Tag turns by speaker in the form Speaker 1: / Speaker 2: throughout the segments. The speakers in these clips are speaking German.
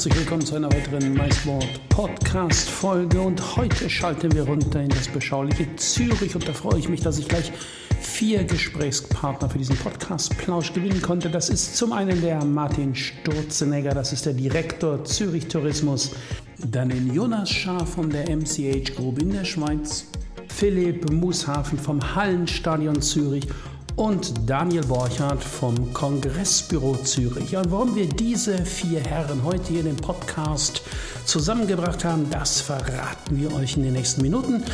Speaker 1: Herzlich willkommen zu einer weiteren MySport Podcast Folge. Und heute schalten wir runter in das beschauliche Zürich. Und da freue ich mich, dass ich gleich vier Gesprächspartner für diesen Podcast Plausch gewinnen konnte. Das ist zum einen der Martin Sturzenegger, das ist der Direktor Zürich Tourismus, dann den Jonas Schaar von der MCH Group in der Schweiz, Philipp Mushafen vom Hallenstadion Zürich und Daniel Borchardt vom Kongressbüro Zürich. Und warum wir diese vier Herren heute hier in dem Podcast zusammengebracht haben, das verraten wir euch in den nächsten Minuten.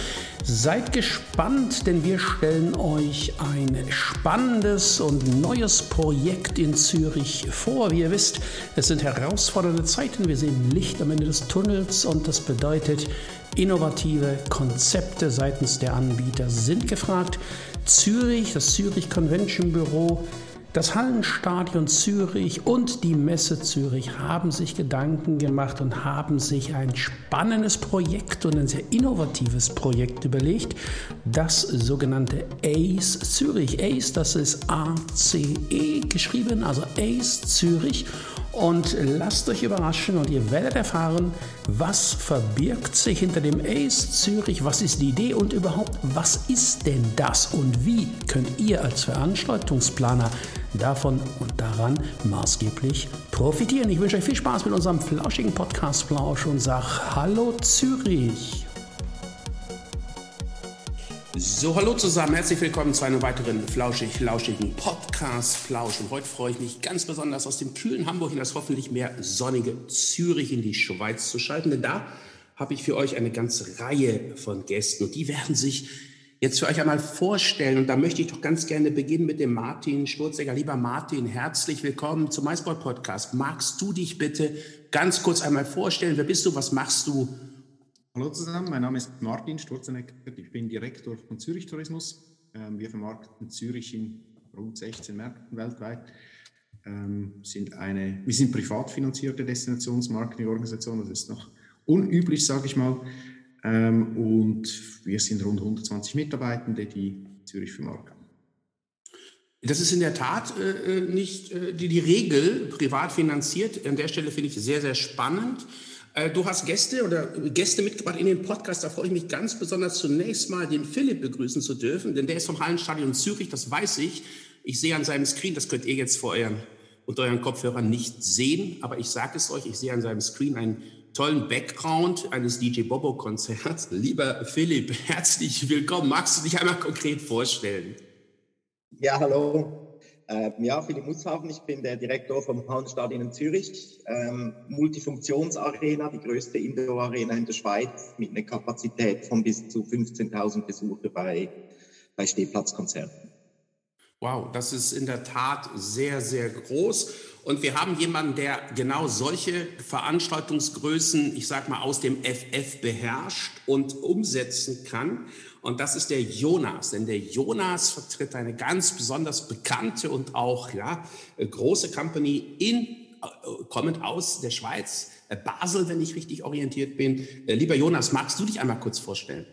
Speaker 1: Seid gespannt, denn wir stellen euch ein spannendes und neues Projekt in Zürich vor. Wie ihr wisst, es sind herausfordernde Zeiten. Wir sehen Licht am Ende des Tunnels und das bedeutet, innovative Konzepte seitens der Anbieter sind gefragt. Zürich, das Zürich Convention Büro, das Hallenstadion Zürich und die Messe Zürich haben sich Gedanken gemacht und haben sich ein spannendes Projekt und ein sehr innovatives Projekt überlegt, das sogenannte ACE Zürich. ACE, das ist A-C-E geschrieben, also ACE Zürich. Und lasst euch überraschen und ihr werdet erfahren, was verbirgt sich hinter dem ACE Zürich, was ist die Idee und überhaupt, was ist denn das und wie könnt ihr als Veranstaltungsplaner davon und daran maßgeblich profitieren. Ich wünsche euch viel Spaß mit unserem flauschigen Podcast Flausch und sag Hallo Zürich. So, hallo zusammen, herzlich willkommen zu einem weiteren flauschig-lauschigen Podcast Flausch. Und heute freue ich mich ganz besonders aus dem kühlen Hamburg in das hoffentlich mehr sonnige Zürich in die Schweiz zu schalten, denn da habe ich für euch eine ganze Reihe von Gästen und die werden sich jetzt für euch einmal vorstellen. Und da möchte ich doch ganz gerne beginnen mit dem Martin Sturzegger. Lieber Martin, herzlich willkommen zum MySport Podcast. Magst du dich bitte ganz kurz einmal vorstellen? Wer bist du? Was machst du?
Speaker 2: Hallo zusammen, mein Name ist Martin Sturzenegger, ich bin Direktor von Zürich Tourismus. Ähm, wir vermarkten Zürich in rund 16 Märkten weltweit. Ähm, sind eine, wir sind privat finanzierte Destinationsmarketingorganisation, das ist noch unüblich, sage ich mal. Ähm, und wir sind rund 120 Mitarbeitende, die Zürich vermarkten.
Speaker 1: Das ist in der Tat äh, äh, nicht äh, die, die Regel, privat finanziert. An der Stelle finde ich sehr, sehr spannend. Äh, du hast Gäste oder Gäste mitgebracht in den Podcast. Da freue ich mich ganz besonders zunächst mal, den Philipp begrüßen zu dürfen, denn der ist vom Hallenstadion Zürich, das weiß ich. Ich sehe an seinem Screen, das könnt ihr jetzt vor euren, unter euren Kopfhörern nicht sehen, aber ich sage es euch, ich sehe an seinem Screen einen tollen Background eines DJ Bobo-Konzerts. Lieber Philipp, herzlich willkommen. Magst du dich einmal konkret vorstellen?
Speaker 3: Ja, hallo. Ähm, ja, Philipp Mushafen, ich bin der Direktor vom Hallenstadion in Zürich. Ähm, Multifunktionsarena, die größte Indoor-Arena in der Schweiz mit einer Kapazität von bis zu 15.000 Besucher bei, bei Stehplatzkonzerten.
Speaker 1: Wow, das ist in der Tat sehr, sehr groß. Und wir haben jemanden, der genau solche Veranstaltungsgrößen, ich sag mal, aus dem FF beherrscht und umsetzen kann. Und das ist der Jonas, denn der Jonas vertritt eine ganz besonders bekannte und auch ja, große Company in, äh, kommend aus der Schweiz, äh, Basel, wenn ich richtig orientiert bin. Äh, lieber Jonas, magst du dich einmal kurz vorstellen?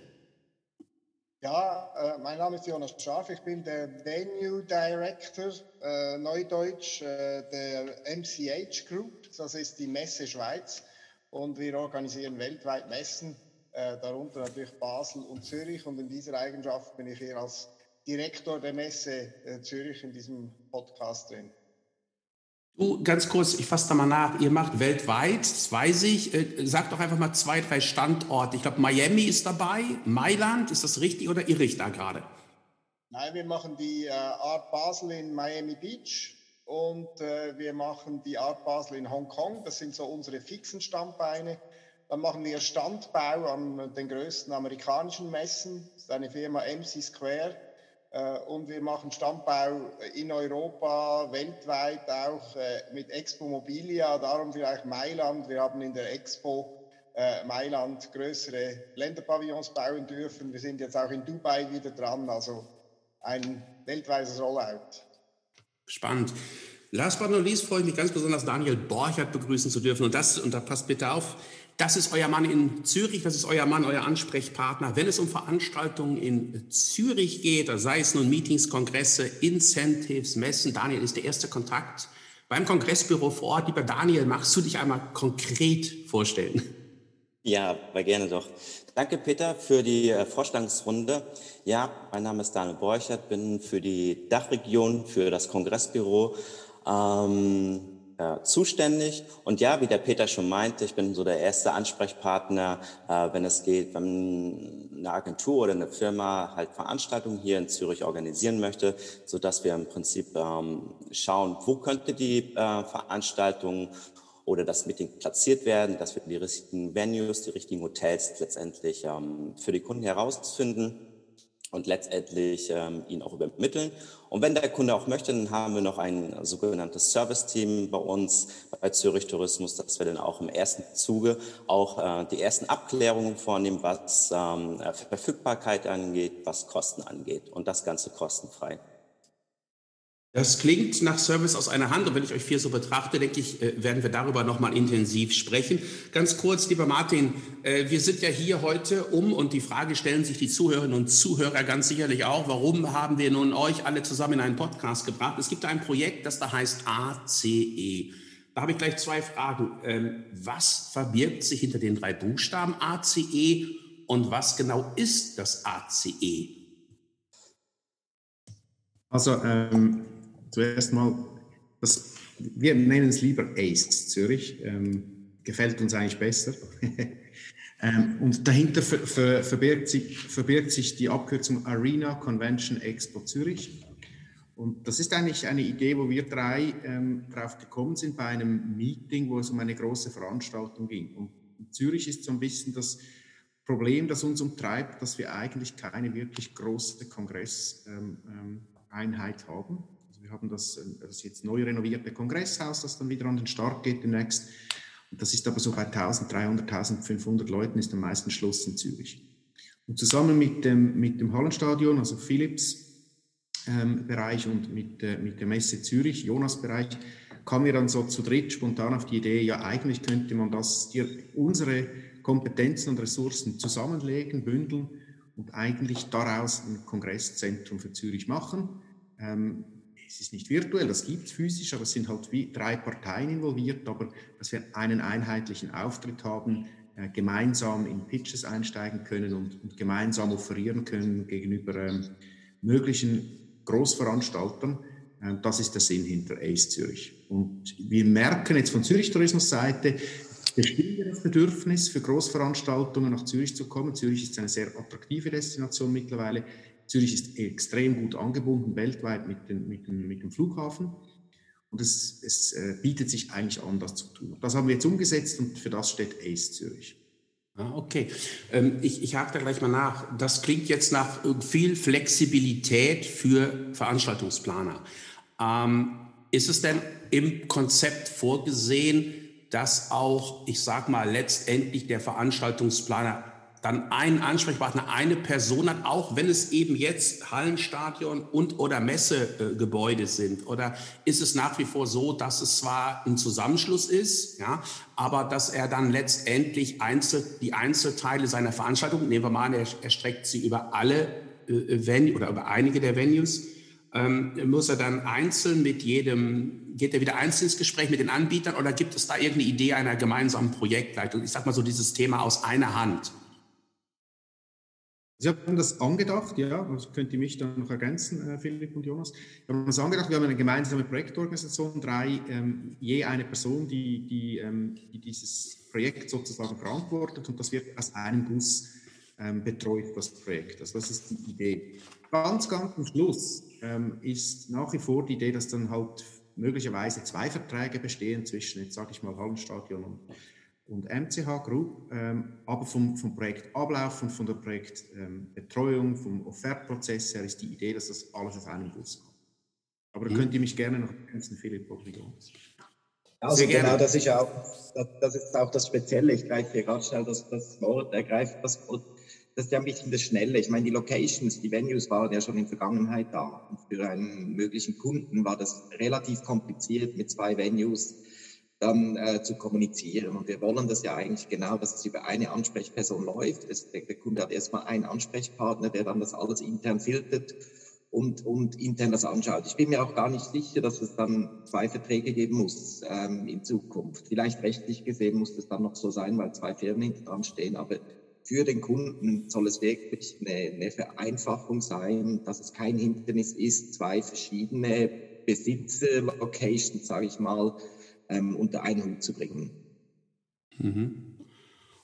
Speaker 4: Ja, äh, mein Name ist Jonas Scharf, ich bin der Venue Director, äh, Neudeutsch, äh, der MCH Group, das ist die Messe Schweiz und wir organisieren weltweit Messen äh, darunter natürlich Basel und Zürich. Und in dieser Eigenschaft bin ich hier als Direktor der Messe äh, Zürich in diesem Podcast drin.
Speaker 1: Du, ganz kurz, ich fasse da mal nach. Ihr macht weltweit, das weiß ich. Äh, sag doch einfach mal zwei, drei Standorte. Ich glaube, Miami ist dabei, Mailand, ist das richtig oder irre ich da gerade?
Speaker 4: Nein, wir machen die äh, Art Basel in Miami Beach und äh, wir machen die Art Basel in Hongkong. Das sind so unsere fixen Standbeine. Dann machen wir Standbau an den größten amerikanischen Messen. Das ist eine Firma MC Square. Äh, und wir machen Standbau in Europa, weltweit auch äh, mit Expo Mobilia, darum vielleicht Mailand. Wir haben in der Expo äh, Mailand größere Länderpavillons bauen dürfen. Wir sind jetzt auch in Dubai wieder dran, also ein weltweites Rollout.
Speaker 1: Spannend. Last but not least freue ich mich ganz besonders, Daniel Borchert begrüßen zu dürfen. Und das, und da passt bitte auf, das ist euer Mann in Zürich, das ist euer Mann, euer Ansprechpartner. Wenn es um Veranstaltungen in Zürich geht, sei es nun Meetings, Kongresse, Incentives, Messen, Daniel ist der erste Kontakt beim Kongressbüro vor Ort. Lieber Daniel, magst du dich einmal konkret vorstellen?
Speaker 5: Ja, aber gerne doch. Danke, Peter, für die äh, Vorstellungsrunde. Ja, mein Name ist Daniel Borchert, bin für die Dachregion, für das Kongressbüro ähm, äh, zuständig. Und ja, wie der Peter schon meinte, ich bin so der erste Ansprechpartner, äh, wenn es geht, wenn eine Agentur oder eine Firma halt Veranstaltungen hier in Zürich organisieren möchte, so dass wir im Prinzip ähm, schauen, wo könnte die äh, Veranstaltung oder das Meeting platziert werden, dass wir die richtigen Venues, die richtigen Hotels letztendlich ähm, für die Kunden herausfinden und letztendlich ähm, ihn auch übermitteln. Und wenn der Kunde auch möchte, dann haben wir noch ein sogenanntes Service-Team bei uns bei Zürich Tourismus, dass wir dann auch im ersten Zuge auch äh, die ersten Abklärungen vornehmen, was ähm, Verfügbarkeit angeht, was Kosten angeht und das Ganze kostenfrei.
Speaker 1: Das klingt nach Service aus einer Hand und wenn ich euch vier so betrachte, denke ich, äh, werden wir darüber nochmal intensiv sprechen. Ganz kurz, lieber Martin, äh, wir sind ja hier heute um und die Frage stellen sich die Zuhörerinnen und Zuhörer ganz sicherlich auch, warum haben wir nun euch alle zusammen in einen Podcast gebracht? Es gibt ein Projekt, das da heißt ACE. Da habe ich gleich zwei Fragen. Ähm, was verbirgt sich hinter den drei Buchstaben ACE und was genau ist das ACE?
Speaker 2: Also ähm zuerst mal, das, wir nennen es lieber ACE Zürich, ähm, gefällt uns eigentlich besser. ähm, und dahinter ver, ver, verbirgt, sich, verbirgt sich die Abkürzung Arena Convention Expo Zürich. Und das ist eigentlich eine Idee, wo wir drei ähm, drauf gekommen sind bei einem Meeting, wo es um eine große Veranstaltung ging. Und Zürich ist so ein bisschen das Problem, das uns umtreibt, dass wir eigentlich keine wirklich große Kongresseinheit ähm, ähm, haben haben das, das jetzt neu renovierte Kongresshaus, das dann wieder an den Start geht demnächst. Und das ist aber so bei 1300, 1500 Leuten ist am meisten Schluss in Zürich. Und zusammen mit dem, mit dem Hallenstadion, also Philips ähm, und mit, äh, mit der Messe Zürich, Jonas Bereich, kamen wir dann so zu dritt spontan auf die Idee, ja eigentlich könnte man das, die, unsere Kompetenzen und Ressourcen zusammenlegen, bündeln und eigentlich daraus ein Kongresszentrum für Zürich machen. Ähm, es ist nicht virtuell, das gibt es physisch, aber es sind halt wie drei Parteien involviert, aber dass wir einen einheitlichen Auftritt haben, äh, gemeinsam in Pitches einsteigen können und, und gemeinsam offerieren können gegenüber ähm, möglichen Großveranstaltern. Äh, das ist der Sinn hinter ACE Zürich. Und wir merken jetzt von Zürich Tourismus Seite, das Bedürfnis für Großveranstaltungen nach Zürich zu kommen. Zürich ist eine sehr attraktive Destination mittlerweile. Zürich ist extrem gut angebunden weltweit mit, den, mit, dem, mit dem Flughafen. Und es, es äh, bietet sich eigentlich an, das zu tun. Das haben wir jetzt umgesetzt und für das steht ACE Zürich.
Speaker 1: Ah, okay, ähm, ich, ich hake da gleich mal nach. Das klingt jetzt nach viel Flexibilität für Veranstaltungsplaner. Ähm, ist es denn im Konzept vorgesehen, dass auch, ich sage mal, letztendlich der Veranstaltungsplaner dann einen Ansprechpartner, eine Person hat, auch wenn es eben jetzt Hallenstadion und oder Messegebäude sind? Oder ist es nach wie vor so, dass es zwar ein Zusammenschluss ist, ja, aber dass er dann letztendlich einzel, die Einzelteile seiner Veranstaltung, nehmen wir mal an, er erstreckt sie über alle äh, Venues oder über einige der Venues, ähm, muss er dann einzeln mit jedem, geht er wieder einzeln ins Gespräch mit den Anbietern oder gibt es da irgendeine Idee einer gemeinsamen Projektleitung? Ich sage mal so dieses Thema aus einer Hand.
Speaker 2: Sie haben das angedacht, ja, das könnt ihr mich dann noch ergänzen, äh, Philipp und Jonas. Wir haben das angedacht, wir haben eine gemeinsame Projektorganisation, drei, ähm, je eine Person, die, die, ähm, die, dieses Projekt sozusagen verantwortet und das wird aus einem Guss ähm, betreut, das Projekt. Also das ist die Idee. Ganz, ganz am Schluss ähm, ist nach wie vor die Idee, dass dann halt möglicherweise zwei Verträge bestehen zwischen, jetzt sage ich mal, Hallenstadion und und MCH Group, ähm, aber vom, vom Projektablauf und von der Projektbetreuung, ähm, vom Offertprozess her ist die Idee, dass das alles auf einem Bus kommt. Aber mhm. könnt ihr mich gerne noch ergänzen, Philipp Rodriguez.
Speaker 3: Also genau, das ist, auch, das, das, ist auch das Spezielle. Ich greife hier gerade schnell das, das Wort, er greift das Wort. Das ist ja ein bisschen das Schnelle. Ich meine, die Locations, die Venues waren ja schon in der Vergangenheit da. Und für einen möglichen Kunden war das relativ kompliziert, mit zwei Venues dann äh, zu kommunizieren. Und wir wollen das ja eigentlich genau, dass es über eine Ansprechperson läuft. Es, der, der Kunde hat erstmal einen Ansprechpartner, der dann das alles intern filtert und, und intern das anschaut. Ich bin mir auch gar nicht sicher, dass es dann zwei Verträge geben muss ähm, in Zukunft. Vielleicht rechtlich gesehen muss es dann noch so sein, weil zwei Firmen hinter dran stehen, aber für den Kunden soll es wirklich eine, eine Vereinfachung sein, dass es kein Hindernis ist, zwei verschiedene Besitzer-Locations, sage ich mal, ähm, unter einen Hut zu bringen.
Speaker 1: Mhm.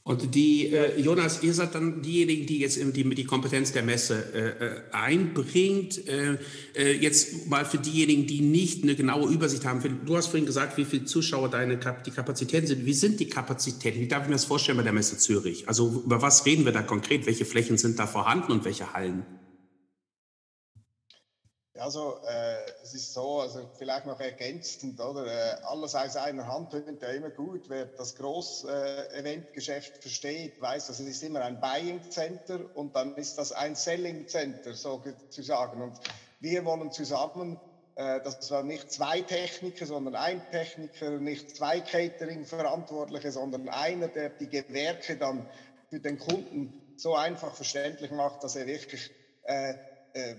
Speaker 1: Und die, äh, Jonas, ihr seid dann diejenigen, die jetzt die, die Kompetenz der Messe äh, äh, einbringt. Äh, äh, jetzt mal für diejenigen, die nicht eine genaue Übersicht haben. Du hast vorhin gesagt, wie viele Zuschauer deine die Kapazitäten sind. Wie sind die Kapazitäten? Wie darf ich mir das vorstellen bei der Messe Zürich? Also über was reden wir da konkret? Welche Flächen sind da vorhanden und welche Hallen?
Speaker 4: Also äh, es ist so, also vielleicht noch ergänzend, oder? Äh, alles aus einer Hand tönt ja immer gut. Wer das Groß-Eventgeschäft äh, versteht, weiß, dass es ist immer ein Buying Center und dann ist das ein Selling Center, sozusagen. Und wir wollen zusammen, äh, das war nicht zwei Techniker, sondern ein Techniker, nicht zwei Catering-Verantwortliche, sondern einer, der die Gewerke dann für den Kunden so einfach verständlich macht, dass er wirklich äh, äh,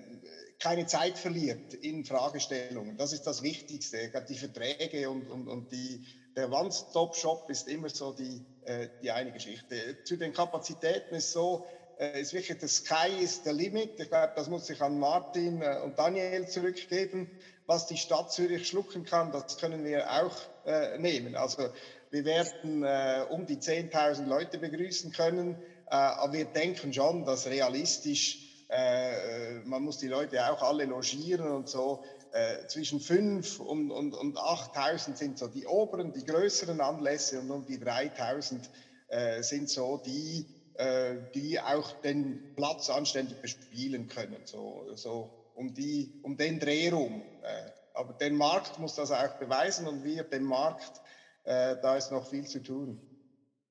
Speaker 4: keine Zeit verliert in Fragestellungen. Das ist das Wichtigste. Die Verträge und, und, und die, der One-Stop-Shop ist immer so die, äh, die eine Geschichte. Zu den Kapazitäten ist so, äh, ist wirklich, das Sky ist der Limit. Ich glaube, das muss ich an Martin äh, und Daniel zurückgeben. Was die Stadt Zürich schlucken kann, das können wir auch äh, nehmen. Also wir werden äh, um die 10.000 Leute begrüßen können, äh, aber wir denken schon, dass realistisch äh, man muss die Leute auch alle logieren und so. Äh, zwischen 5 und, und, und 8.000 sind so die oberen, die größeren Anlässe und um die 3.000 äh, sind so die, äh, die auch den Platz anständig bespielen können. So, so um, die, um den Dreh rum. Äh, aber der Markt muss das auch beweisen und wir, dem Markt, äh, da ist noch viel zu tun.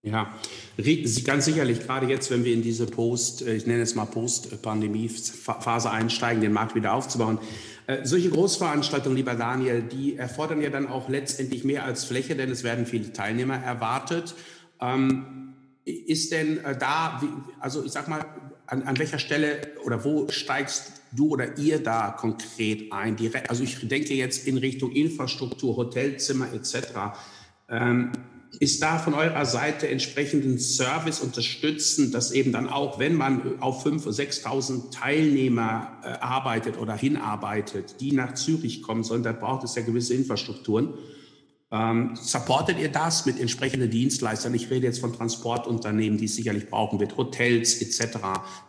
Speaker 1: Ja, ganz sicherlich, gerade jetzt, wenn wir in diese Post, äh, ich nenne es mal Post-Pandemie-Phase einsteigen, den Markt wieder aufzubauen. Äh, solche Großveranstaltungen, lieber Daniel, die erfordern ja dann auch letztendlich mehr als Fläche, denn es werden viele Teilnehmer erwartet. Ähm, ist denn äh, da, also ich sag mal, an, an welcher Stelle oder wo steigst du oder ihr da konkret ein? also ich denke jetzt in Richtung Infrastruktur, Hotelzimmer etc. ist da von eurer Seite entsprechenden Service unterstützen, dass eben dann auch, wenn man auf 5.000 oder 6.000 Teilnehmer äh, arbeitet oder hinarbeitet, die nach Zürich kommen sollen, da braucht es ja gewisse Infrastrukturen. Ähm, supportet ihr das mit entsprechenden Dienstleistern? Ich rede jetzt von Transportunternehmen, die es sicherlich brauchen wird, Hotels etc.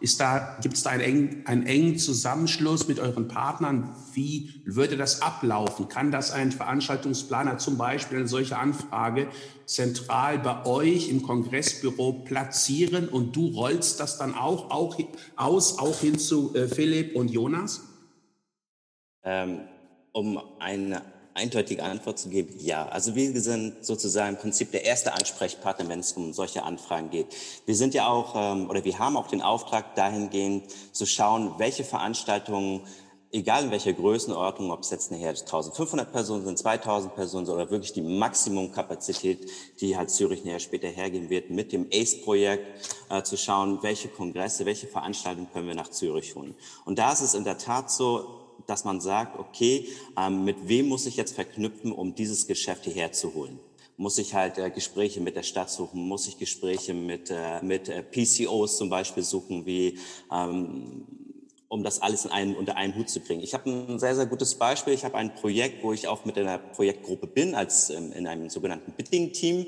Speaker 1: Ist da, gibt es da einen engen, einen engen Zusammenschluss mit euren Partnern? Wie würde das ablaufen? Kann das ein Veranstaltungsplaner zum Beispiel eine solche Anfrage zentral bei euch im Kongressbüro platzieren und du rollst das dann auch, auch aus, auch hin zu äh, Philipp und Jonas?
Speaker 5: Ähm, um eine eindeutige Antwort zu geben, ja. Also wir sind sozusagen im Prinzip der erste Ansprechpartner, wenn es um solche Anfragen geht. Wir sind ja auch, ähm, oder wir haben auch den Auftrag dahingehend zu schauen, welche Veranstaltungen egal in welcher Größenordnung, ob es jetzt nachher 1500 Personen sind, 2000 Personen sind oder wirklich die Maximumkapazität, die halt Zürich nachher später hergeben wird, mit dem ACE-Projekt äh, zu schauen, welche Kongresse, welche Veranstaltungen können wir nach Zürich holen. Und da ist es in der Tat so, dass man sagt, okay, ähm, mit wem muss ich jetzt verknüpfen, um dieses Geschäft hierher zu holen? Muss ich halt äh, Gespräche mit der Stadt suchen? Muss ich Gespräche mit, äh, mit äh, PCOs zum Beispiel suchen, wie ähm, um das alles in einen, unter einen Hut zu kriegen. Ich habe ein sehr, sehr gutes Beispiel. Ich habe ein Projekt, wo ich auch mit einer Projektgruppe bin, als ähm, in einem sogenannten Bidding-Team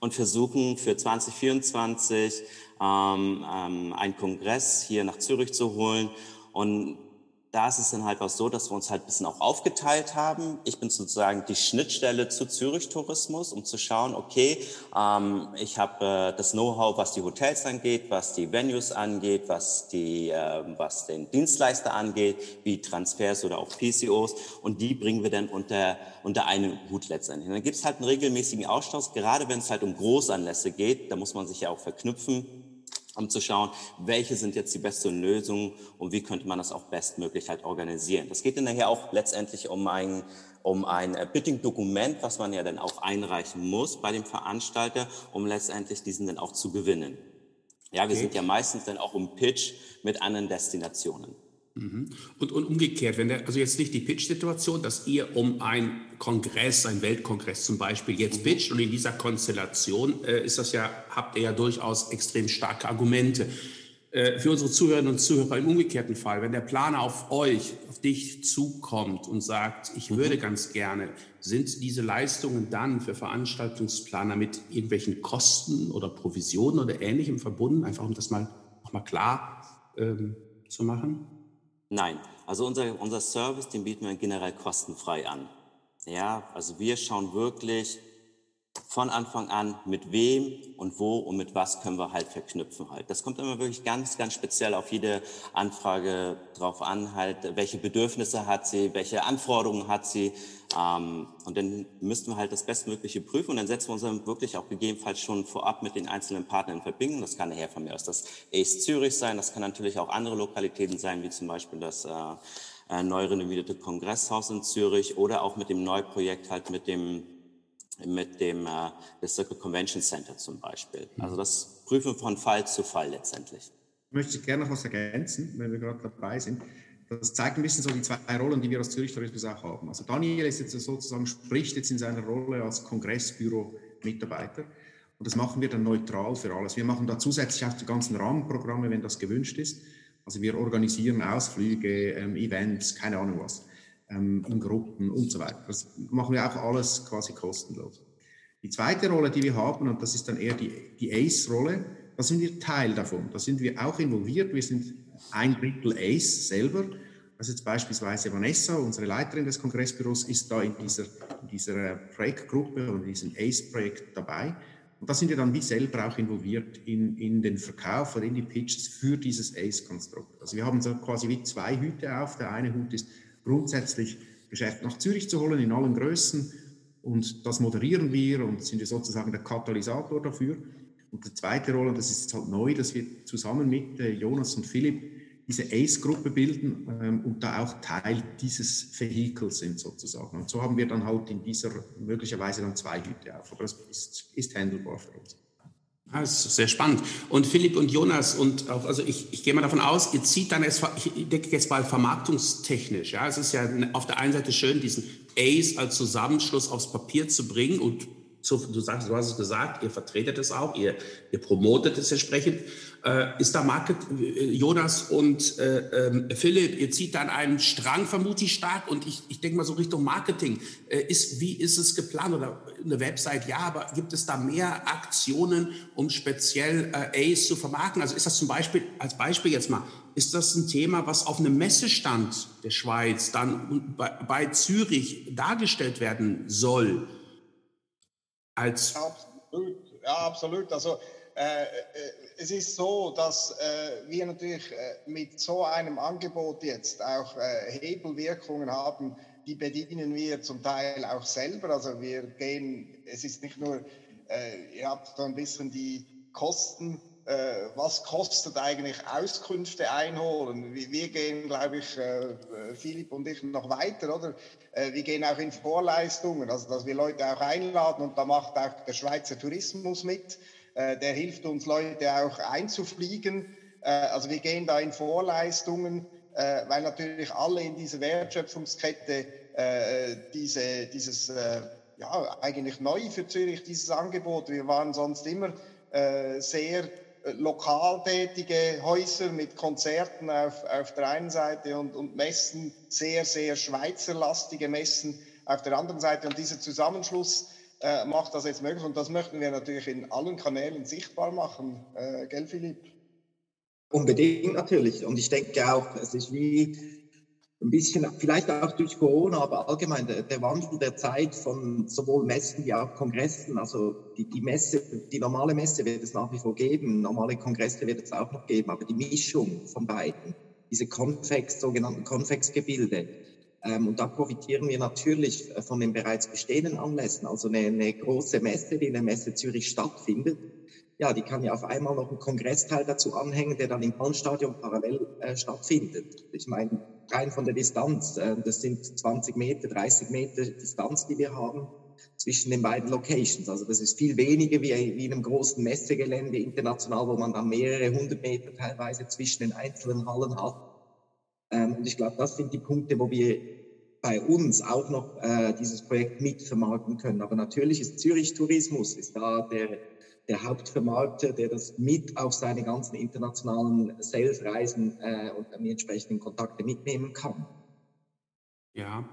Speaker 5: und versuchen für 2024 ähm, ähm, einen Kongress hier nach Zürich zu holen. Und da ist es dann halt auch so, dass wir uns halt ein bisschen auch aufgeteilt haben. Ich bin sozusagen die Schnittstelle zu Zürich Tourismus, um zu schauen, okay, ähm, ich habe äh, das Know-how, was die Hotels angeht, was die Venues angeht, was, die, äh, was den Dienstleister angeht, wie Transfers oder auch PCOs. Und die bringen wir dann unter, unter einen Hut letztendlich. Dann gibt es halt einen regelmäßigen Austausch, gerade wenn es halt um Großanlässe geht. Da muss man sich ja auch verknüpfen um zu schauen, welche sind jetzt die besten Lösungen und wie könnte man das auch bestmöglich halt organisieren. Das geht dann nachher auch letztendlich um ein, um ein äh, Bidding-Dokument, was man ja dann auch einreichen muss bei dem Veranstalter, um letztendlich diesen dann auch zu gewinnen. Ja, wir okay. sind ja meistens dann auch im Pitch mit anderen Destinationen.
Speaker 1: Mhm. Und, und umgekehrt, wenn der, also jetzt nicht die Pitch-Situation, dass ihr um einen Kongress, einen Weltkongress zum Beispiel jetzt mhm. pitcht und in dieser Konstellation äh, ist das ja, habt ihr ja durchaus extrem starke Argumente. Äh, für unsere Zuhörerinnen und Zuhörer im umgekehrten Fall, wenn der Planer auf euch, auf dich zukommt und sagt, ich mhm. würde ganz gerne, sind diese Leistungen dann für Veranstaltungsplaner mit irgendwelchen Kosten oder Provisionen oder Ähnlichem verbunden, einfach um das mal nochmal klar ähm, zu machen?
Speaker 5: Nein, also unser, unser Service, den bieten wir generell kostenfrei an. Ja, also wir schauen wirklich von Anfang an, mit wem und wo und mit was können wir halt verknüpfen halt. Das kommt immer wirklich ganz, ganz speziell auf jede Anfrage drauf an, halt, welche Bedürfnisse hat sie, welche Anforderungen hat sie. Ähm, und dann müssten wir halt das Bestmögliche prüfen und dann setzen wir uns dann wirklich auch gegebenenfalls schon vorab mit den einzelnen Partnern in Verbindung. Das kann daher von mir aus das ACE Zürich sein, das kann natürlich auch andere Lokalitäten sein, wie zum Beispiel das äh, äh, neu renovierte Kongresshaus in Zürich oder auch mit dem Neuprojekt halt mit dem mit dem äh, Circle Convention Center zum Beispiel. Also das Prüfen von Fall zu Fall letztendlich.
Speaker 2: Ich möchte gerne noch was ergänzen, wenn wir gerade dabei sind. Das zeigt ein bisschen so die zwei Rollen, die wir als Zürich Tourismus auch haben. Also Daniel ist jetzt sozusagen, spricht jetzt in seiner Rolle als Kongressbüro-Mitarbeiter. Und das machen wir dann neutral für alles. Wir machen da zusätzlich auch die ganzen Rahmenprogramme, wenn das gewünscht ist. Also wir organisieren Ausflüge, ähm, Events, keine Ahnung was ähm, in Gruppen und so weiter. Das machen wir auch alles quasi kostenlos. Die zweite Rolle, die wir haben, und das ist dann eher die, die ACE-Rolle, da sind wir Teil davon. Da sind wir auch involviert. Wir sind ein Drittel ACE selber. Also jetzt beispielsweise Vanessa, unsere Leiterin des Kongressbüros, ist da in dieser, in dieser Projektgruppe und in diesem ACE-Projekt dabei. Und da sind wir dann wie selber auch involviert in, in den Verkauf oder in die Pitches für dieses ACE-Konstrukt. Also wir haben so quasi wie zwei Hüte auf. Der eine Hut ist grundsätzlich Geschäft nach Zürich zu holen in allen Größen. Und das moderieren wir und sind wir sozusagen der Katalysator dafür. Und die zweite Rolle, und das ist jetzt halt neu, dass wir zusammen mit äh, Jonas und Philipp diese ACE-Gruppe bilden ähm, und da auch Teil dieses Vehikels sind sozusagen. Und so haben wir dann halt in dieser möglicherweise dann zwei Hüte auf. Aber das ist, ist handelbar für uns.
Speaker 1: Das ist sehr spannend. Und Philipp und Jonas und auch, also ich, ich gehe mal davon aus, ihr zieht dann jetzt, ich denke jetzt mal vermarktungstechnisch. Ja, es ist ja auf der einen Seite schön, diesen Ace als Zusammenschluss aufs Papier zu bringen und so, du sagst, du hast es gesagt, ihr vertretet es auch, ihr, ihr promotet es entsprechend. Äh, ist da Market, äh, Jonas und äh, äh, Philipp, ihr zieht dann einen Strang vermutlich stark und ich, ich denke mal so Richtung Marketing. Äh, ist, wie ist es geplant oder eine Website? Ja, aber gibt es da mehr Aktionen, um speziell äh, Ace zu vermarkten? Also ist das zum Beispiel, als Beispiel jetzt mal, ist das ein Thema, was auf einem Messestand der Schweiz dann bei, bei Zürich dargestellt werden soll?
Speaker 4: Als. Absolut, ja, absolut. Also äh, äh, es ist so, dass äh, wir natürlich äh, mit so einem Angebot jetzt auch äh, Hebelwirkungen haben, die bedienen wir zum Teil auch selber. Also wir gehen, es ist nicht nur, äh, ihr habt so ein bisschen die Kosten äh, was kostet eigentlich Auskünfte einholen? Wir gehen, glaube ich, äh, Philipp und ich noch weiter, oder? Äh, wir gehen auch in Vorleistungen, also dass wir Leute auch einladen und da macht auch der Schweizer Tourismus mit. Der hilft uns, Leute auch einzufliegen. Also wir gehen da in Vorleistungen, weil natürlich alle in dieser Wertschöpfungskette diese, dieses, ja, eigentlich neu für Zürich, dieses Angebot. Wir waren sonst immer sehr lokal tätige Häuser mit Konzerten auf, auf der einen Seite und, und Messen, sehr, sehr schweizerlastige Messen auf der anderen Seite. Und dieser Zusammenschluss äh, macht das jetzt möglich. Und das möchten wir natürlich in allen Kanälen sichtbar machen. Äh, gell, Philipp?
Speaker 3: Unbedingt natürlich. Und ich denke auch, es ist wie ein bisschen, vielleicht auch durch Corona, aber allgemein der, der, Wandel der Zeit von sowohl Messen wie auch Kongressen. Also die, die Messe, die normale Messe wird es nach wie vor geben, normale Kongresse wird es auch noch geben, aber die Mischung von beiden, diese Konvex, sogenannten Konvexgebilde, ähm, und da profitieren wir natürlich von den bereits bestehenden Anlässen. Also eine, eine große Messe, die in der Messe Zürich stattfindet, ja, die kann ja auf einmal noch einen Kongressteil dazu anhängen, der dann im Bahnstadion parallel äh, stattfindet. Ich meine, rein von der Distanz, äh, das sind 20 Meter, 30 Meter Distanz, die wir haben zwischen den beiden Locations. Also das ist viel weniger wie, wie in einem großen Messegelände international, wo man dann mehrere hundert Meter teilweise zwischen den einzelnen Hallen hat. Ähm, und ich glaube, das sind die Punkte, wo wir bei uns auch noch äh, dieses Projekt mitvermarkten können. Aber natürlich ist Zürich Tourismus, ist da der der Hauptvermarkter, der das mit auf seine ganzen internationalen Sales-Reisen äh, und die entsprechenden Kontakte mitnehmen kann.
Speaker 1: Ja.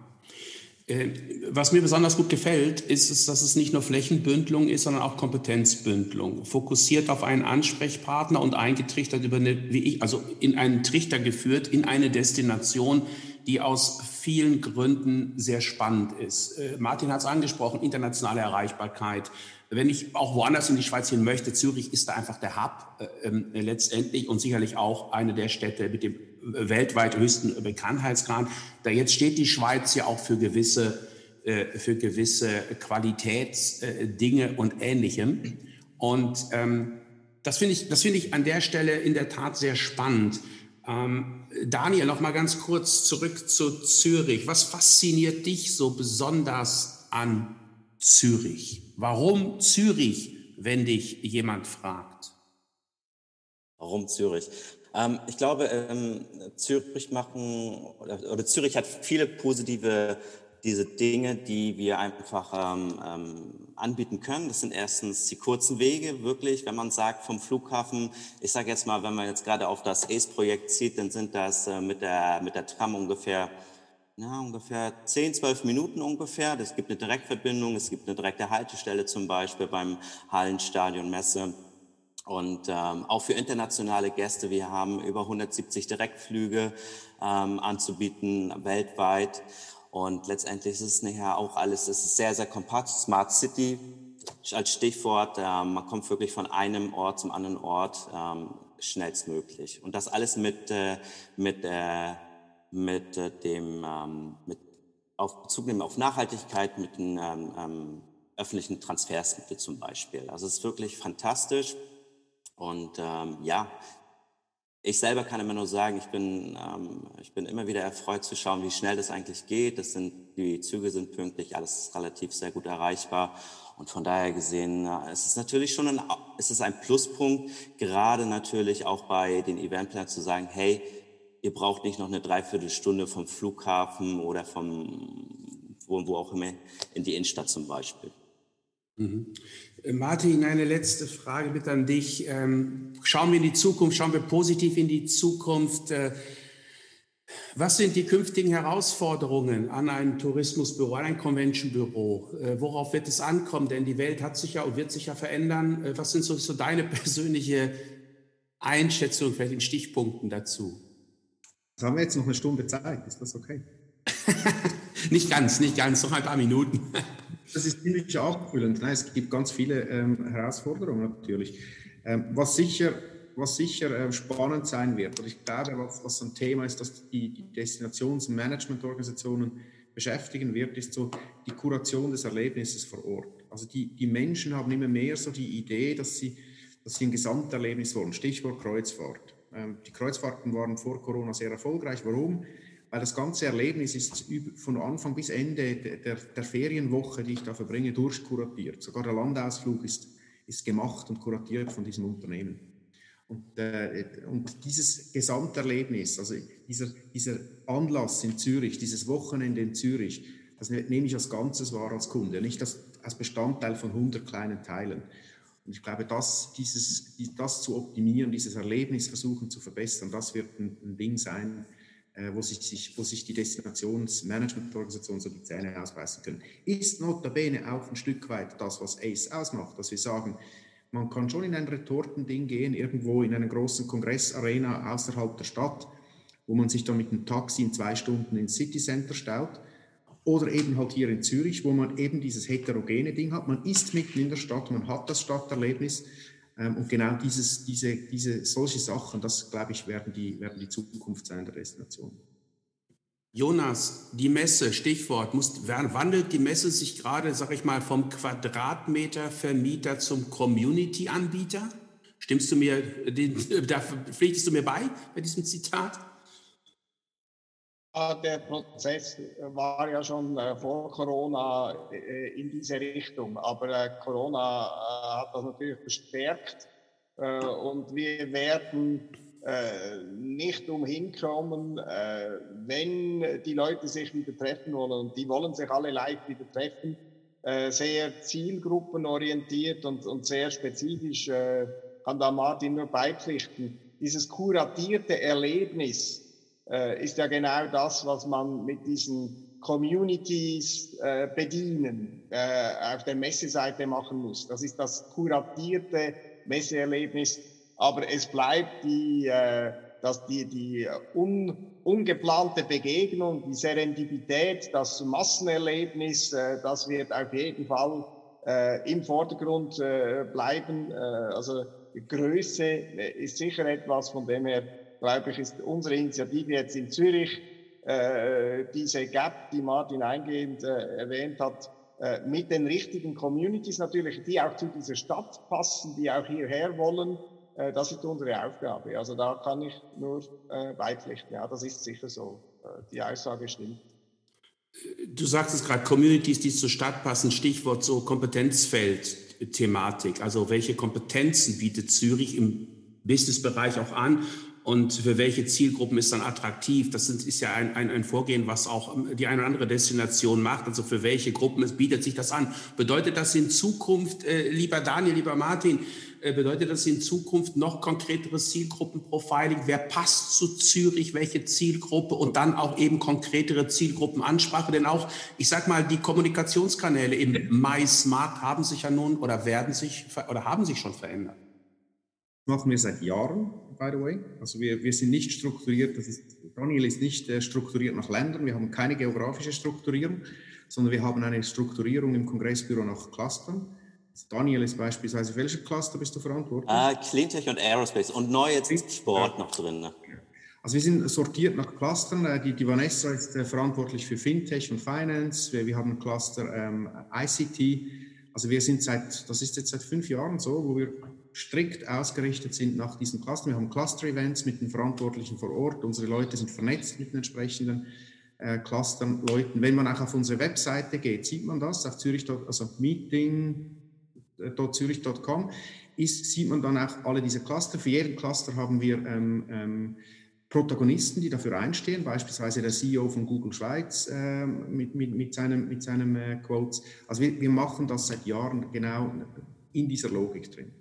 Speaker 1: Äh, was mir besonders gut gefällt, ist, dass es nicht nur Flächenbündelung ist, sondern auch Kompetenzbündelung. Fokussiert auf einen Ansprechpartner und eingetrichtert über eine, wie ich, also in einen Trichter geführt, in eine Destination, die aus vielen Gründen sehr spannend ist. Äh, Martin hat es angesprochen, internationale Erreichbarkeit, wenn ich auch woanders in die Schweiz hin möchte, Zürich ist da einfach der Hub äh, äh, letztendlich und sicherlich auch eine der Städte mit dem äh, weltweit höchsten Bekanntheitsgrad. Da jetzt steht die Schweiz ja auch für gewisse, äh, für gewisse Qualitätsdinge und Ähnlichem. Und ähm, das finde ich, das finde ich an der Stelle in der Tat sehr spannend. Ähm, Daniel, noch mal ganz kurz zurück zu Zürich. Was fasziniert dich so besonders an Zürich? Warum Zürich, wenn dich jemand fragt?
Speaker 5: Warum Zürich? Ähm, ich glaube, ähm, Zürich machen oder, oder, Zürich hat viele positive diese Dinge, die wir einfach ähm, ähm, anbieten können. Das sind erstens die kurzen Wege, wirklich, wenn man sagt vom Flughafen, ich sage jetzt mal, wenn man jetzt gerade auf das ACE-Projekt zieht, dann sind das äh, mit, der, mit der Tram ungefähr ja, ungefähr 10, 12 Minuten ungefähr. Es gibt eine Direktverbindung, es gibt eine direkte Haltestelle zum Beispiel beim Hallenstadion Messe. Und ähm, auch für internationale Gäste, wir haben über 170 Direktflüge ähm, anzubieten weltweit. Und letztendlich ist es nachher auch alles, es ist sehr, sehr kompakt. Smart City als Stichwort, ähm, man kommt wirklich von einem Ort zum anderen Ort ähm, schnellstmöglich. Und das alles mit, äh, mit äh, mit äh, dem ähm, mit auf Bezug nehmen auf Nachhaltigkeit mit den ähm, ähm, öffentlichen Transfersmitteln zum Beispiel. Also es ist wirklich fantastisch und ähm, ja, ich selber kann immer nur sagen, ich bin, ähm, ich bin immer wieder erfreut zu schauen, wie schnell das eigentlich geht. Das sind, die Züge sind pünktlich, alles ist relativ sehr gut erreichbar. Und von daher gesehen, äh, es ist natürlich schon ein, es ist ein Pluspunkt, gerade natürlich auch bei den Eventplanern zu sagen, hey, ihr braucht nicht noch eine Dreiviertelstunde vom Flughafen oder vom, wo, wo auch immer, in die Innenstadt zum Beispiel.
Speaker 1: Mhm. Äh, Martin, eine letzte Frage bitte an dich. Ähm, schauen wir in die Zukunft, schauen wir positiv in die Zukunft. Äh, was sind die künftigen Herausforderungen an ein Tourismusbüro, an ein Conventionbüro? Äh, worauf wird es ankommen? Denn die Welt hat sich ja und wird sich ja verändern. Was sind so, so deine persönliche Einschätzung, vielleicht in Stichpunkten dazu?
Speaker 2: Jetzt haben wir jetzt noch eine Stunde Zeit, ist das okay?
Speaker 1: nicht ganz, nicht ganz, noch ein paar Minuten.
Speaker 2: das ist ziemlich abfüllend. Nein, es gibt ganz viele ähm, Herausforderungen natürlich. Ähm, was sicher, was sicher äh, spannend sein wird, und ich glaube, was, was ein Thema ist, das die, die Destinations- und Managementorganisationen beschäftigen wird, ist so die Kuration des Erlebnisses vor Ort. Also die, die Menschen haben immer mehr so die Idee, dass sie, dass sie ein Gesamterlebnis wollen. Stichwort Kreuzfahrt. Ähm, die Kreuzfahrten waren vor Corona sehr erfolgreich. Warum? Weil das ganze Erlebnis ist von Anfang bis Ende der, der Ferienwoche, die ich da verbringe, durchkuratiert. Sogar der Landausflug ist, ist gemacht und kuratiert von diesem Unternehmen. Und, äh, und dieses Gesamterlebnis, also dieser, dieser Anlass in Zürich, dieses Wochenende in Zürich, das nehme ich als Ganzes wahr als Kunde, nicht als, als Bestandteil von 100 kleinen Teilen. Und ich glaube, das, dieses, das zu optimieren, dieses Erlebnis versuchen zu verbessern, das wird ein, ein Ding sein, äh, wo, sich, wo sich die Destinationsmanagementorganisationen so die Zähne ausbeißen können. Ist notabene auch ein Stück weit das, was ACE ausmacht, dass wir sagen, man kann schon in ein Retortending gehen, irgendwo in einer großen Kongressarena außerhalb der Stadt, wo man sich dann mit dem Taxi in zwei Stunden ins City Center staut. Oder eben halt hier in Zürich, wo man eben dieses heterogene Ding hat. Man ist mitten in der Stadt, man hat das Stadterlebnis. Ähm, und genau dieses, diese, diese, solche Sachen, das glaube ich, werden die, werden die Zukunft sein der Destination.
Speaker 1: Jonas, die Messe, Stichwort, muss, wandelt die Messe sich gerade, sag ich mal, vom Quadratmeter-Vermieter zum Community-Anbieter? Stimmst du mir, da pflichtest du mir bei, bei diesem Zitat?
Speaker 4: Der Prozess war ja schon äh, vor Corona äh, in diese Richtung, aber äh, Corona hat das natürlich bestärkt und wir werden nicht umhin kommen, wenn die Leute sich wieder treffen wollen. Und die wollen sich alle live wieder treffen, sehr zielgruppenorientiert und, und sehr spezifisch, kann da Martin nur beipflichten, dieses kuratierte Erlebnis, äh, ist ja genau das, was man mit diesen Communities äh, bedienen äh, auf der Messeseite machen muss. Das ist das kuratierte Messeerlebnis, aber es bleibt die, äh, dass die, die un, ungeplante Begegnung, die Serendipität, das Massenerlebnis, äh, das wird auf jeden Fall äh, im Vordergrund äh, bleiben. Äh, also Größe äh, ist sicher etwas, von dem her glaube ich, ist unsere Initiative jetzt in Zürich, äh, diese Gap, die Martin eingehend äh, erwähnt hat, äh, mit den richtigen Communities natürlich, die auch zu dieser Stadt passen, die auch hierher wollen, äh, das ist unsere Aufgabe. Also da kann ich nur äh, beipflichten. Ja, das ist sicher so. Äh, die Aussage stimmt.
Speaker 1: Du sagst es gerade, Communities, die zur Stadt passen, Stichwort so Kompetenzfeld-Thematik. Also welche Kompetenzen bietet Zürich im Businessbereich auch an und für welche Zielgruppen ist dann attraktiv. Das ist ja ein, ein, ein Vorgehen, was auch die eine oder andere Destination macht. Also für welche Gruppen es bietet sich das an. Bedeutet das in Zukunft, äh, lieber Daniel, lieber Martin, äh, bedeutet das in Zukunft noch konkreteres Zielgruppenprofiling? Wer passt zu Zürich? Welche Zielgruppe? Und dann auch eben konkretere Zielgruppenansprache. Denn auch, ich sag mal, die Kommunikationskanäle im Mais-Markt haben sich ja nun oder werden sich oder haben sich schon verändert.
Speaker 2: Machen wir seit Jahren by the way. Also wir, wir sind nicht strukturiert, das ist, Daniel ist nicht äh, strukturiert nach Ländern, wir haben keine geografische Strukturierung, sondern wir haben eine Strukturierung im Kongressbüro nach Clustern. Also Daniel ist beispielsweise, welcher Cluster bist du verantwortlich?
Speaker 5: Uh, Cleantech und Aerospace und neu jetzt Sport noch drin. Ne?
Speaker 2: Also wir sind sortiert nach Clustern. Äh, die, die Vanessa ist äh, verantwortlich für Fintech und Finance. Wir, wir haben ein Cluster ähm, ICT. Also wir sind seit, das ist jetzt seit fünf Jahren so, wo wir strikt ausgerichtet sind nach diesen Clustern. Wir haben Cluster-Events mit den Verantwortlichen vor Ort. Unsere Leute sind vernetzt mit den entsprechenden äh, Cluster-Leuten. Wenn man auch auf unsere Webseite geht, sieht man das, auf Zürich, also meeting.zürich.com, ist, sieht man dann auch alle diese Cluster. Für jeden Cluster haben wir ähm, ähm, Protagonisten, die dafür einstehen, beispielsweise der CEO von Google Schweiz äh, mit, mit, mit seinem, mit seinem äh, Quotes. Also wir, wir machen das seit Jahren genau in dieser Logik drin.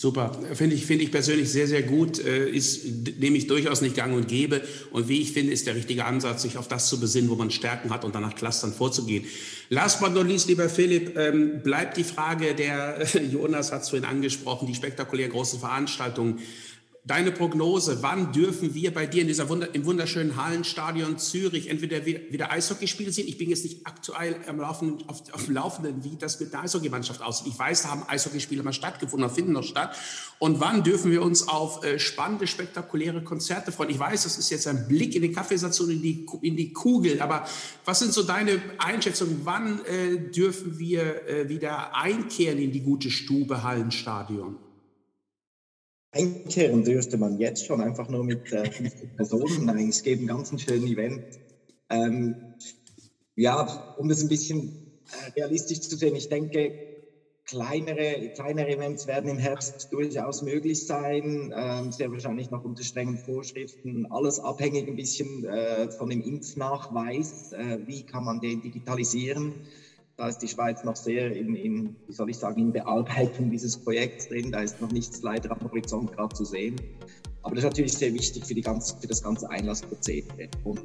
Speaker 1: Super, finde ich, finde ich persönlich sehr, sehr gut, äh, ist, nehme ich durchaus nicht gang und gäbe. Und wie ich finde, ist der richtige Ansatz, sich auf das zu besinnen, wo man Stärken hat und danach Clustern vorzugehen. Last but not least, lieber Philipp, ähm, bleibt die Frage, der Jonas hat es vorhin angesprochen, die spektakulär großen Veranstaltungen. Deine Prognose, wann dürfen wir bei dir in dieser Wunder, im wunderschönen Hallenstadion Zürich entweder wieder, Eishockeyspiele sehen? Ich bin jetzt nicht aktuell am Laufenden, auf, auf dem Laufenden, wie das mit der Eishockeymannschaft aussieht. Ich weiß, da haben Eishockeyspiele mal stattgefunden, oder finden noch statt. Und wann dürfen wir uns auf äh, spannende, spektakuläre Konzerte freuen? Ich weiß, das ist jetzt ein Blick in die Kaffeestation, in die, in die Kugel, aber was sind so deine Einschätzungen? Wann äh, dürfen wir äh, wieder einkehren in die gute Stube Hallenstadion?
Speaker 3: Einkehren dürfte man jetzt schon einfach nur mit äh, 50 Personen. Nein, es gibt einen ganz schönen Event. Ähm, ja, um das ein bisschen äh, realistisch zu sehen, ich denke, kleinere, kleinere Events werden im Herbst durchaus möglich sein, ähm, sehr wahrscheinlich noch unter strengen Vorschriften. Alles abhängig ein bisschen äh, von dem Impfnachweis. Äh, wie kann man den digitalisieren? Da ist die Schweiz noch sehr in, in, wie soll ich sagen, in Bearbeitung dieses Projekts drin. Da ist noch nichts leider am Horizont gerade zu sehen. Aber das ist natürlich sehr wichtig für, die ganze, für das ganze Einlassprozedere. Und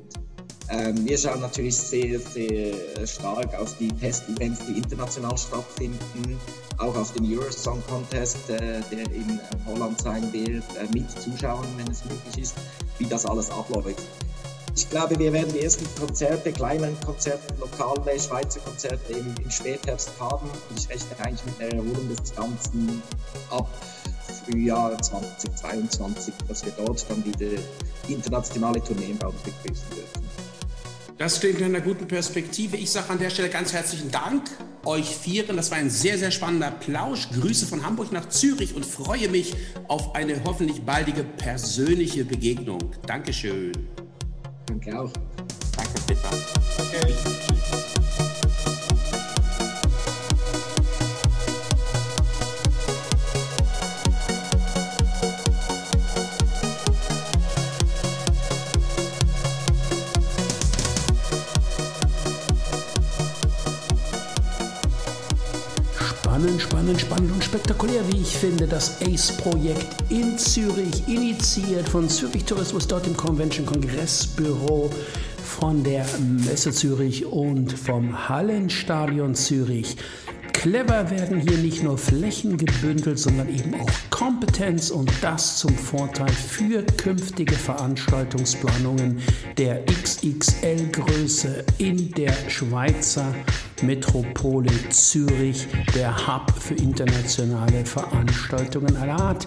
Speaker 3: Ähm, wir schauen natürlich sehr, sehr stark auf die Test-Events, die international stattfinden, auch auf den Eurosong Contest, äh, der in Holland sein wird, äh, mit wenn es möglich ist, wie das alles abläuft. Ich glaube, wir werden die ersten Konzerte, kleinen Konzerte, lokale Schweizer Konzerte im, im Spätherbst haben. Ich rechne eigentlich mit der Erholung des Ganzen ab Frühjahr 2022, dass wir dort dann wieder internationale Tourneen bei uns begrüßen dürfen.
Speaker 6: Das klingt in einer guten Perspektive. Ich sage an der Stelle ganz herzlichen Dank euch Vieren. Das war ein sehr, sehr spannender Plausch. Grüße von Hamburg nach Zürich und freue mich auf eine hoffentlich baldige persönliche Begegnung. Dankeschön.
Speaker 3: Danke auch.
Speaker 7: Danke, Peter.
Speaker 5: Okay.
Speaker 6: Spannend, spannend, und spektakulär, wie ich finde, das ACE-Projekt in Zürich, initiiert von Zürich Tourismus, dort im Convention Kongressbüro von der Messe Zürich und vom Hallenstadion Zürich. Clever werden hier nicht nur Flächen gebündelt, sondern eben auch Kompetenz und das zum Vorteil für künftige Veranstaltungsplanungen der XXL-Größe in der Schweizer Metropole Zürich, der Hub für internationale Veranstaltungen aller Art.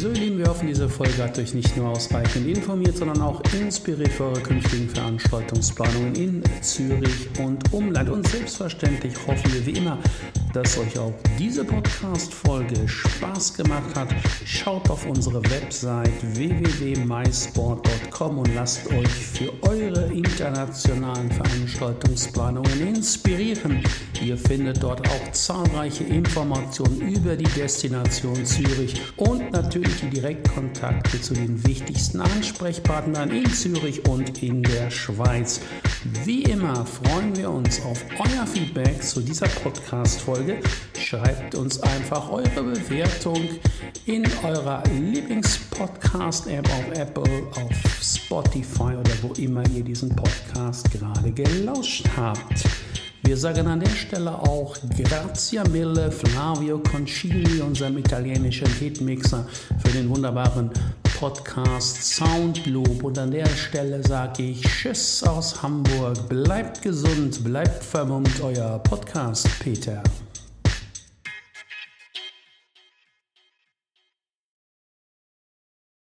Speaker 6: So, ihr Lieben, wir hoffen, diese Folge hat euch nicht nur ausreichend informiert, sondern auch inspiriert für eure künftigen Veranstaltungsplanungen in Zürich und Umland. Und selbstverständlich hoffen wir wie immer, dass euch auch diese Podcast-Folge Spaß gemacht hat. Schaut auf unsere Website www.mysport.com und lasst euch für eure internationalen Veranstaltungsplanungen inspirieren. Ihr findet dort auch zahlreiche Informationen über die Destination Zürich und natürlich die Direktkontakte zu den wichtigsten Ansprechpartnern in Zürich und in der Schweiz. Wie immer freuen wir uns auf euer Feedback zu dieser Podcast-Folge. Schreibt uns einfach eure Bewertung in eurer Lieblingspodcast-App auf Apple, auf Spotify oder wo immer ihr diesen Podcast gerade gelauscht habt. Wir sagen an der Stelle auch Grazia Mille, Flavio Concini, unserem italienischen Hitmixer, für den wunderbaren Podcast Soundloop. Und an der Stelle sage ich Tschüss aus Hamburg. Bleibt gesund, bleibt vermummt, euer Podcast Peter.